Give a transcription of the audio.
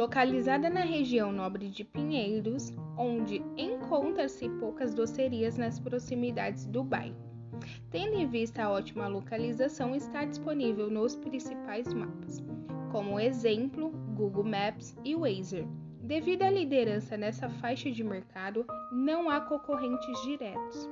localizada na região nobre de Pinheiros, onde encontra-se poucas docerias nas proximidades do bairro. Tendo em vista a ótima localização, está disponível nos principais mapas, como exemplo, Google Maps e Waze. Devido à liderança nessa faixa de mercado, não há concorrentes diretos.